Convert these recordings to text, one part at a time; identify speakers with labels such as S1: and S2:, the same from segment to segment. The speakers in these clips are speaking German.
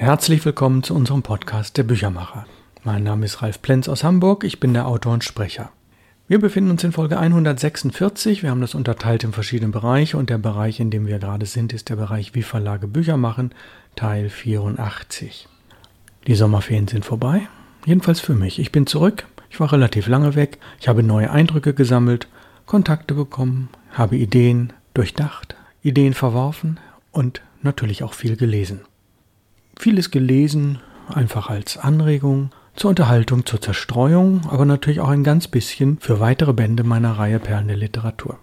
S1: Herzlich willkommen zu unserem Podcast Der Büchermacher. Mein Name ist Ralf Plenz aus Hamburg, ich bin der Autor und Sprecher. Wir befinden uns in Folge 146, wir haben das unterteilt in verschiedene Bereiche und der Bereich, in dem wir gerade sind, ist der Bereich Wie Verlage Bücher machen, Teil 84. Die Sommerferien sind vorbei, jedenfalls für mich. Ich bin zurück, ich war relativ lange weg, ich habe neue Eindrücke gesammelt, Kontakte bekommen, habe Ideen durchdacht, Ideen verworfen und natürlich auch viel gelesen. Vieles gelesen, einfach als Anregung, zur Unterhaltung, zur Zerstreuung, aber natürlich auch ein ganz bisschen für weitere Bände meiner Reihe Perlen der Literatur.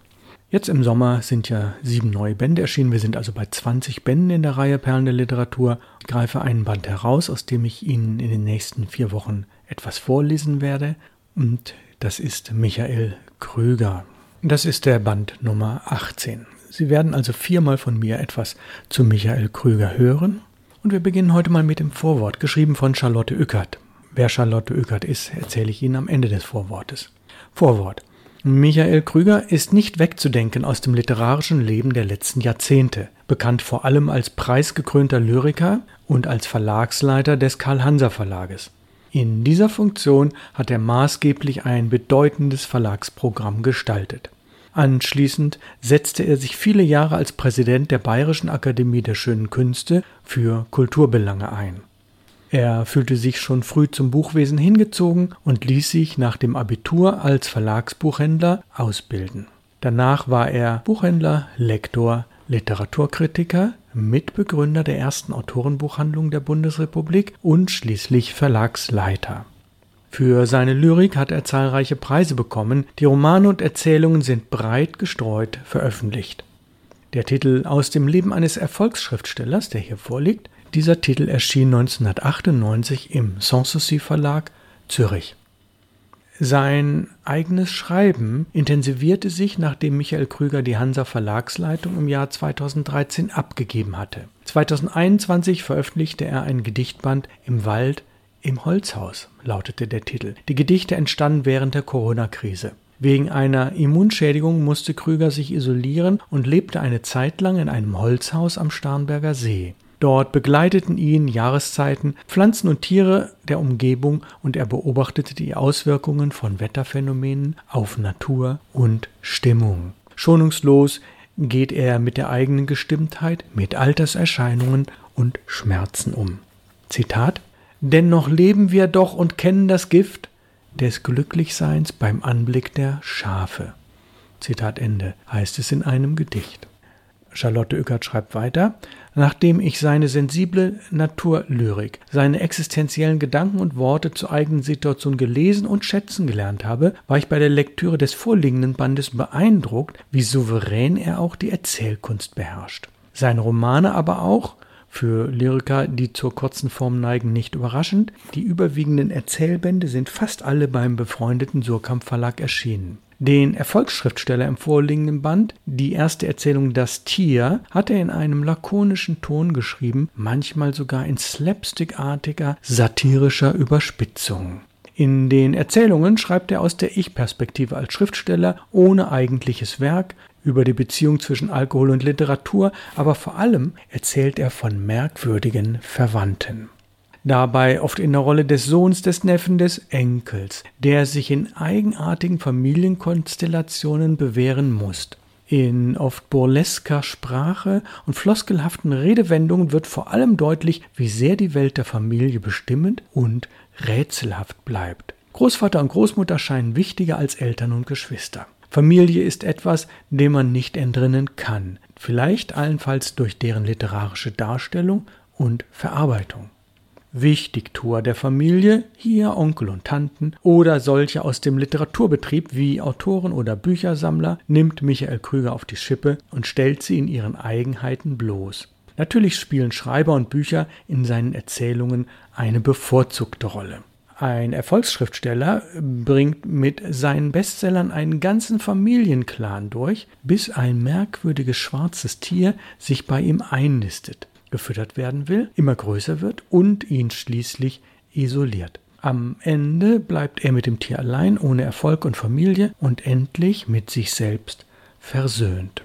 S1: Jetzt im Sommer sind ja sieben neue Bände erschienen. Wir sind also bei 20 Bänden in der Reihe Perlen der Literatur. Ich greife einen Band heraus, aus dem ich Ihnen in den nächsten vier Wochen etwas vorlesen werde. Und das ist Michael Krüger. Das ist der Band Nummer 18. Sie werden also viermal von mir etwas zu Michael Krüger hören. Und wir beginnen heute mal mit dem Vorwort, geschrieben von Charlotte Ückert. Wer Charlotte Ückert ist, erzähle ich Ihnen am Ende des Vorwortes. Vorwort. Michael Krüger ist nicht wegzudenken aus dem literarischen Leben der letzten Jahrzehnte, bekannt vor allem als preisgekrönter Lyriker und als Verlagsleiter des Karl-Hanser Verlages. In dieser Funktion hat er maßgeblich ein bedeutendes Verlagsprogramm gestaltet. Anschließend setzte er sich viele Jahre als Präsident der Bayerischen Akademie der Schönen Künste für Kulturbelange ein. Er fühlte sich schon früh zum Buchwesen hingezogen und ließ sich nach dem Abitur als Verlagsbuchhändler ausbilden. Danach war er Buchhändler, Lektor, Literaturkritiker, Mitbegründer der ersten Autorenbuchhandlung der Bundesrepublik und schließlich Verlagsleiter. Für seine Lyrik hat er zahlreiche Preise bekommen, die Romane und Erzählungen sind breit gestreut veröffentlicht. Der Titel Aus dem Leben eines Erfolgsschriftstellers, der hier vorliegt, dieser Titel erschien 1998 im Sanssouci Verlag Zürich. Sein eigenes Schreiben intensivierte sich, nachdem Michael Krüger die Hansa Verlagsleitung im Jahr 2013 abgegeben hatte. 2021 veröffentlichte er ein Gedichtband Im Wald im Holzhaus lautete der Titel. Die Gedichte entstanden während der Corona-Krise. Wegen einer Immunschädigung musste Krüger sich isolieren und lebte eine Zeit lang in einem Holzhaus am Starnberger See. Dort begleiteten ihn Jahreszeiten, Pflanzen und Tiere der Umgebung und er beobachtete die Auswirkungen von Wetterphänomenen auf Natur und Stimmung. Schonungslos geht er mit der eigenen Gestimmtheit, mit Alterserscheinungen und Schmerzen um. Zitat Dennoch leben wir doch und kennen das Gift des Glücklichseins beim Anblick der Schafe. Zitat Ende heißt es in einem Gedicht. Charlotte Ueckert schreibt weiter, nachdem ich seine sensible Naturlyrik, seine existenziellen Gedanken und Worte zur eigenen Situation gelesen und schätzen gelernt habe, war ich bei der Lektüre des vorliegenden Bandes beeindruckt, wie souverän er auch die Erzählkunst beherrscht. Seine Romane aber auch, für Lyriker, die zur kurzen Form neigen, nicht überraschend. Die überwiegenden Erzählbände sind fast alle beim befreundeten Surkamp Verlag erschienen. Den Erfolgsschriftsteller im vorliegenden Band, die erste Erzählung Das Tier, hat er in einem lakonischen Ton geschrieben, manchmal sogar in slapstickartiger, satirischer Überspitzung. In den Erzählungen schreibt er aus der Ich-Perspektive als Schriftsteller ohne eigentliches Werk über die Beziehung zwischen Alkohol und Literatur, aber vor allem erzählt er von merkwürdigen Verwandten. Dabei oft in der Rolle des Sohns, des Neffen, des Enkels, der sich in eigenartigen Familienkonstellationen bewähren muss. In oft burlesker Sprache und floskelhaften Redewendungen wird vor allem deutlich, wie sehr die Welt der Familie bestimmend und rätselhaft bleibt. Großvater und Großmutter scheinen wichtiger als Eltern und Geschwister. Familie ist etwas, dem man nicht entrinnen kann, vielleicht allenfalls durch deren literarische Darstellung und Verarbeitung. Wichtigtuer der Familie, hier Onkel und Tanten oder solche aus dem Literaturbetrieb wie Autoren oder Büchersammler, nimmt Michael Krüger auf die Schippe und stellt sie in ihren Eigenheiten bloß. Natürlich spielen Schreiber und Bücher in seinen Erzählungen eine bevorzugte Rolle. Ein Erfolgsschriftsteller bringt mit seinen Bestsellern einen ganzen Familienclan durch, bis ein merkwürdiges schwarzes Tier sich bei ihm einnistet, gefüttert werden will, immer größer wird und ihn schließlich isoliert. Am Ende bleibt er mit dem Tier allein, ohne Erfolg und Familie und endlich mit sich selbst versöhnt.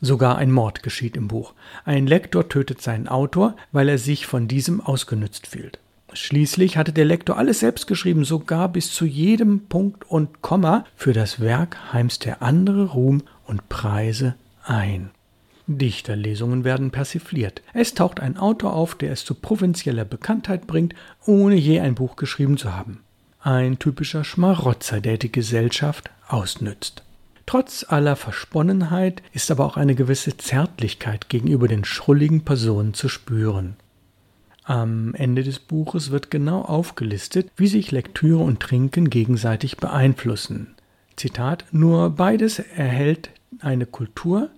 S1: Sogar ein Mord geschieht im Buch. Ein Lektor tötet seinen Autor, weil er sich von diesem ausgenützt fühlt. Schließlich hatte der Lektor alles selbst geschrieben, sogar bis zu jedem Punkt und Komma. Für das Werk heimst der andere Ruhm und Preise ein. Dichterlesungen werden persifliert. Es taucht ein Autor auf, der es zu provinzieller Bekanntheit bringt, ohne je ein Buch geschrieben zu haben. Ein typischer Schmarotzer, der die Gesellschaft ausnützt. Trotz aller Versponnenheit ist aber auch eine gewisse Zärtlichkeit gegenüber den schrulligen Personen zu spüren. Am Ende des Buches wird genau aufgelistet, wie sich Lektüre und Trinken gegenseitig beeinflussen. Zitat Nur beides erhält eine Kultur,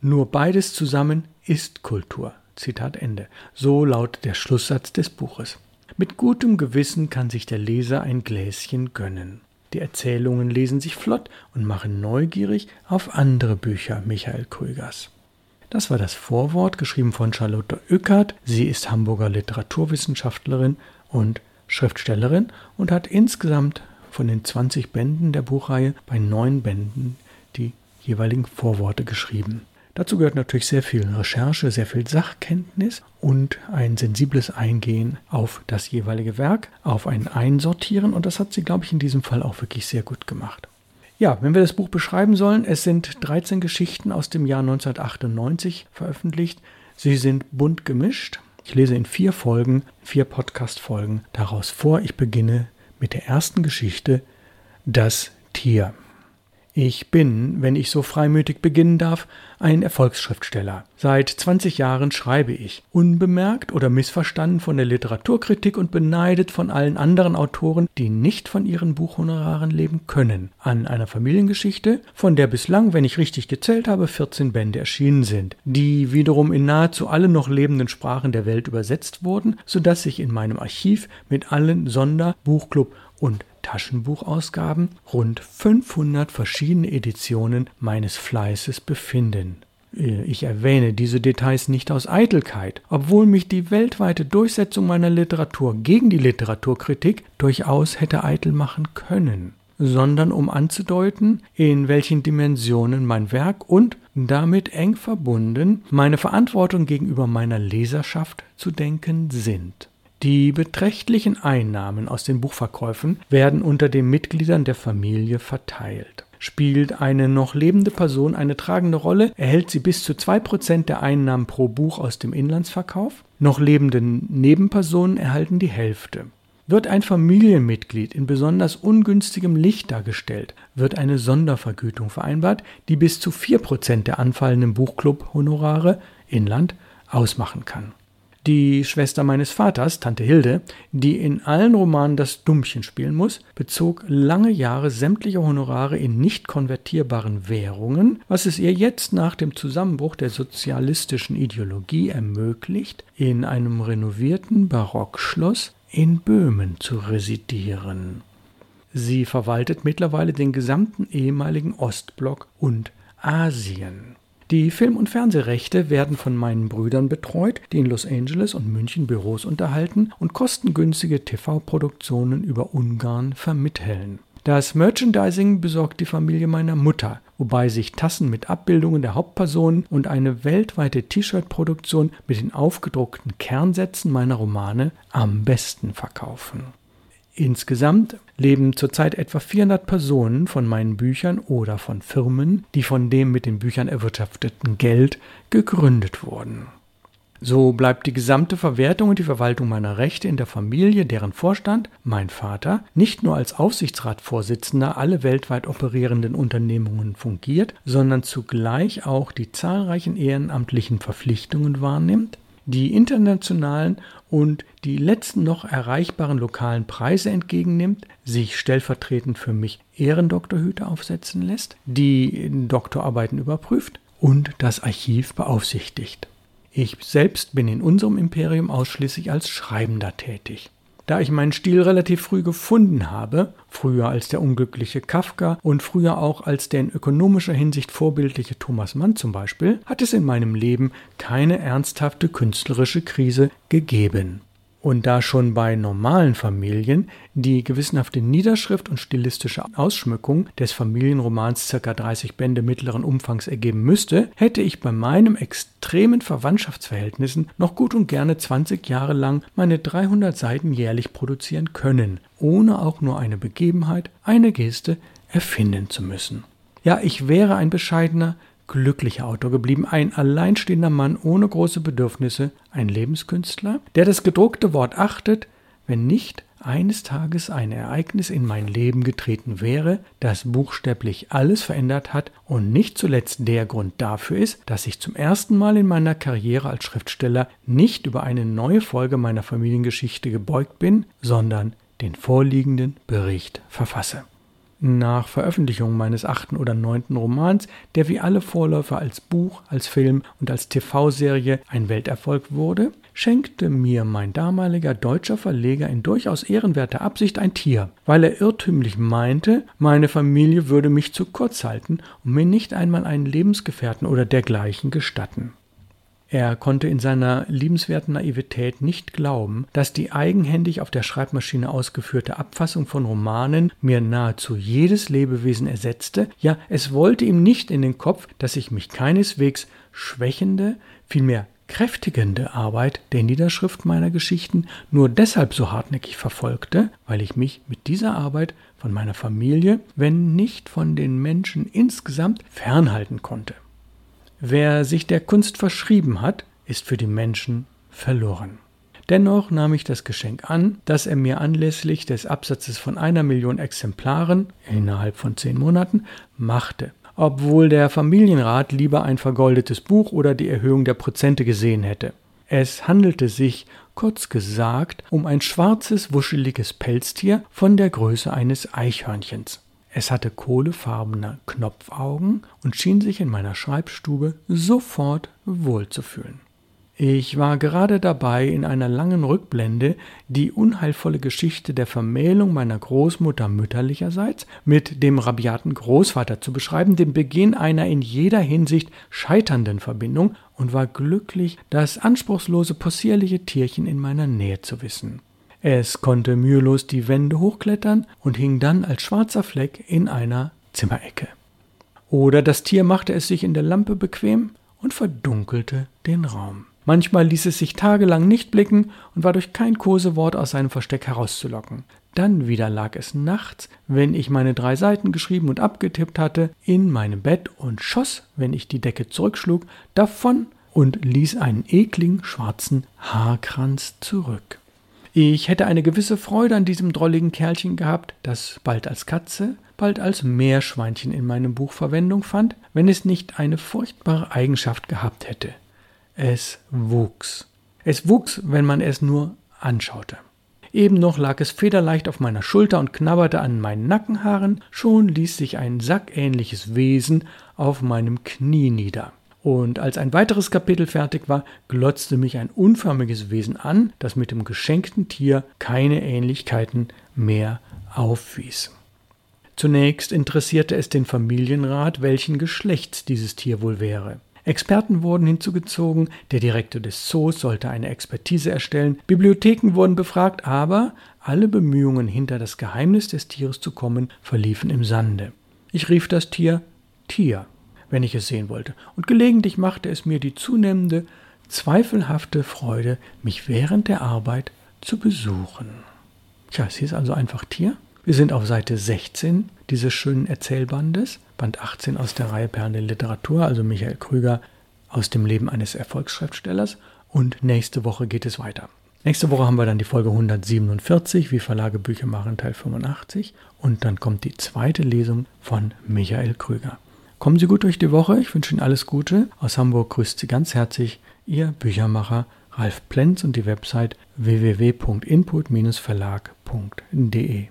S1: nur beides zusammen ist Kultur. Zitat Ende. So lautet der Schlusssatz des Buches. Mit gutem Gewissen kann sich der Leser ein Gläschen gönnen. Die Erzählungen lesen sich flott und machen neugierig auf andere Bücher Michael Krügers. Das war das Vorwort, geschrieben von Charlotte Ückert. Sie ist Hamburger Literaturwissenschaftlerin und Schriftstellerin und hat insgesamt von den 20 Bänden der Buchreihe bei neun Bänden die jeweiligen Vorworte geschrieben. Dazu gehört natürlich sehr viel Recherche, sehr viel Sachkenntnis und ein sensibles Eingehen auf das jeweilige Werk, auf ein Einsortieren und das hat sie, glaube ich, in diesem Fall auch wirklich sehr gut gemacht. Ja, wenn wir das Buch beschreiben sollen, es sind 13 Geschichten aus dem Jahr 1998 veröffentlicht. Sie sind bunt gemischt. Ich lese in vier Folgen, vier Podcast-Folgen daraus vor. Ich beginne mit der ersten Geschichte, Das Tier. Ich bin, wenn ich so freimütig beginnen darf, ein Erfolgsschriftsteller. Seit 20 Jahren schreibe ich, unbemerkt oder missverstanden von der Literaturkritik und beneidet von allen anderen Autoren, die nicht von ihren Buchhonoraren leben können, an einer Familiengeschichte, von der bislang, wenn ich richtig gezählt habe, 14 Bände erschienen sind, die wiederum in nahezu alle noch lebenden Sprachen der Welt übersetzt wurden, sodass sich in meinem Archiv mit allen Sonder-, Buchclub und Taschenbuchausgaben rund 500 verschiedene Editionen meines Fleißes befinden. Ich erwähne diese Details nicht aus Eitelkeit, obwohl mich die weltweite Durchsetzung meiner Literatur gegen die Literaturkritik durchaus hätte eitel machen können, sondern um anzudeuten, in welchen Dimensionen mein Werk und damit eng verbunden meine Verantwortung gegenüber meiner Leserschaft zu denken sind. Die beträchtlichen Einnahmen aus den Buchverkäufen werden unter den Mitgliedern der Familie verteilt. Spielt eine noch lebende Person eine tragende Rolle, erhält sie bis zu 2% der Einnahmen pro Buch aus dem Inlandsverkauf. Noch lebende Nebenpersonen erhalten die Hälfte. Wird ein Familienmitglied in besonders ungünstigem Licht dargestellt, wird eine Sondervergütung vereinbart, die bis zu 4% der anfallenden Buchclub-Honorare Inland ausmachen kann. Die Schwester meines Vaters, Tante Hilde, die in allen Romanen das Dummchen spielen muss, bezog lange Jahre sämtliche Honorare in nicht konvertierbaren Währungen, was es ihr jetzt nach dem Zusammenbruch der sozialistischen Ideologie ermöglicht, in einem renovierten Barockschloss in Böhmen zu residieren. Sie verwaltet mittlerweile den gesamten ehemaligen Ostblock und Asien. Die Film- und Fernsehrechte werden von meinen Brüdern betreut, die in Los Angeles und München Büros unterhalten und kostengünstige TV-Produktionen über Ungarn vermitteln. Das Merchandising besorgt die Familie meiner Mutter, wobei sich Tassen mit Abbildungen der Hauptpersonen und eine weltweite T-Shirt-Produktion mit den aufgedruckten Kernsätzen meiner Romane am besten verkaufen. Insgesamt leben zurzeit etwa 400 Personen von meinen Büchern oder von Firmen, die von dem mit den Büchern erwirtschafteten Geld gegründet wurden. So bleibt die gesamte Verwertung und die Verwaltung meiner Rechte in der Familie, deren Vorstand, mein Vater, nicht nur als Aufsichtsratsvorsitzender alle weltweit operierenden Unternehmungen fungiert, sondern zugleich auch die zahlreichen ehrenamtlichen Verpflichtungen wahrnimmt, die internationalen und die letzten noch erreichbaren lokalen Preise entgegennimmt, sich stellvertretend für mich Ehrendoktorhüte aufsetzen lässt, die Doktorarbeiten überprüft und das Archiv beaufsichtigt. Ich selbst bin in unserem Imperium ausschließlich als Schreibender tätig. Da ich meinen Stil relativ früh gefunden habe, früher als der unglückliche Kafka und früher auch als der in ökonomischer Hinsicht vorbildliche Thomas Mann zum Beispiel, hat es in meinem Leben keine ernsthafte künstlerische Krise gegeben. Und da schon bei normalen Familien die gewissenhafte Niederschrift und stilistische Ausschmückung des Familienromans ca. 30 Bände mittleren Umfangs ergeben müsste, hätte ich bei meinem extremen Verwandtschaftsverhältnissen noch gut und gerne 20 Jahre lang meine 300 Seiten jährlich produzieren können, ohne auch nur eine Begebenheit, eine Geste erfinden zu müssen. Ja, ich wäre ein bescheidener, glücklicher Autor geblieben, ein alleinstehender Mann ohne große Bedürfnisse, ein Lebenskünstler, der das gedruckte Wort achtet, wenn nicht eines Tages ein Ereignis in mein Leben getreten wäre, das buchstäblich alles verändert hat und nicht zuletzt der Grund dafür ist, dass ich zum ersten Mal in meiner Karriere als Schriftsteller nicht über eine neue Folge meiner Familiengeschichte gebeugt bin, sondern den vorliegenden Bericht verfasse. Nach Veröffentlichung meines achten oder neunten Romans, der wie alle Vorläufer als Buch, als Film und als TV-Serie ein Welterfolg wurde, schenkte mir mein damaliger deutscher Verleger in durchaus ehrenwerter Absicht ein Tier, weil er irrtümlich meinte, meine Familie würde mich zu kurz halten und mir nicht einmal einen Lebensgefährten oder dergleichen gestatten. Er konnte in seiner liebenswerten Naivität nicht glauben, dass die eigenhändig auf der Schreibmaschine ausgeführte Abfassung von Romanen mir nahezu jedes Lebewesen ersetzte, ja, es wollte ihm nicht in den Kopf, dass ich mich keineswegs schwächende, vielmehr kräftigende Arbeit der Niederschrift meiner Geschichten nur deshalb so hartnäckig verfolgte, weil ich mich mit dieser Arbeit von meiner Familie, wenn nicht von den Menschen insgesamt, fernhalten konnte. Wer sich der Kunst verschrieben hat, ist für die Menschen verloren. Dennoch nahm ich das Geschenk an, das er mir anlässlich des Absatzes von einer Million Exemplaren innerhalb von zehn Monaten machte, obwohl der Familienrat lieber ein vergoldetes Buch oder die Erhöhung der Prozente gesehen hätte. Es handelte sich, kurz gesagt, um ein schwarzes, wuscheliges Pelztier von der Größe eines Eichhörnchens. Es hatte kohlefarbene Knopfaugen und schien sich in meiner Schreibstube sofort wohlzufühlen. Ich war gerade dabei, in einer langen Rückblende die unheilvolle Geschichte der Vermählung meiner Großmutter mütterlicherseits mit dem rabiaten Großvater zu beschreiben, den Beginn einer in jeder Hinsicht scheiternden Verbindung, und war glücklich, das anspruchslose, possierliche Tierchen in meiner Nähe zu wissen. Es konnte mühelos die Wände hochklettern und hing dann als schwarzer Fleck in einer Zimmerecke. Oder das Tier machte es sich in der Lampe bequem und verdunkelte den Raum. Manchmal ließ es sich tagelang nicht blicken und war durch kein Kosewort aus seinem Versteck herauszulocken. Dann wieder lag es nachts, wenn ich meine drei Seiten geschrieben und abgetippt hatte, in meinem Bett und schoss, wenn ich die Decke zurückschlug, davon und ließ einen ekligen schwarzen Haarkranz zurück. Ich hätte eine gewisse Freude an diesem drolligen Kerlchen gehabt, das bald als Katze, bald als Meerschweinchen in meinem Buch Verwendung fand, wenn es nicht eine furchtbare Eigenschaft gehabt hätte. Es wuchs. Es wuchs, wenn man es nur anschaute. Eben noch lag es federleicht auf meiner Schulter und knabberte an meinen Nackenhaaren, schon ließ sich ein sackähnliches Wesen auf meinem Knie nieder. Und als ein weiteres Kapitel fertig war, glotzte mich ein unförmiges Wesen an, das mit dem geschenkten Tier keine Ähnlichkeiten mehr aufwies. Zunächst interessierte es den Familienrat, welchen Geschlechts dieses Tier wohl wäre. Experten wurden hinzugezogen, der Direktor des Zoos sollte eine Expertise erstellen, Bibliotheken wurden befragt, aber alle Bemühungen, hinter das Geheimnis des Tieres zu kommen, verliefen im Sande. Ich rief das Tier Tier wenn ich es sehen wollte, und gelegentlich machte es mir die zunehmende, zweifelhafte Freude, mich während der Arbeit zu besuchen. Tja, es hieß also einfach Tier. Wir sind auf Seite 16 dieses schönen Erzählbandes, Band 18 aus der Reihe Perlen der Literatur, also Michael Krüger aus dem Leben eines Erfolgsschriftstellers. Und nächste Woche geht es weiter. Nächste Woche haben wir dann die Folge 147, wie Verlage Bücher machen, Teil 85. Und dann kommt die zweite Lesung von Michael Krüger. Kommen Sie gut durch die Woche. Ich wünsche Ihnen alles Gute. Aus Hamburg grüßt Sie ganz herzlich Ihr Büchermacher Ralf Plenz und die Website www.input-verlag.de.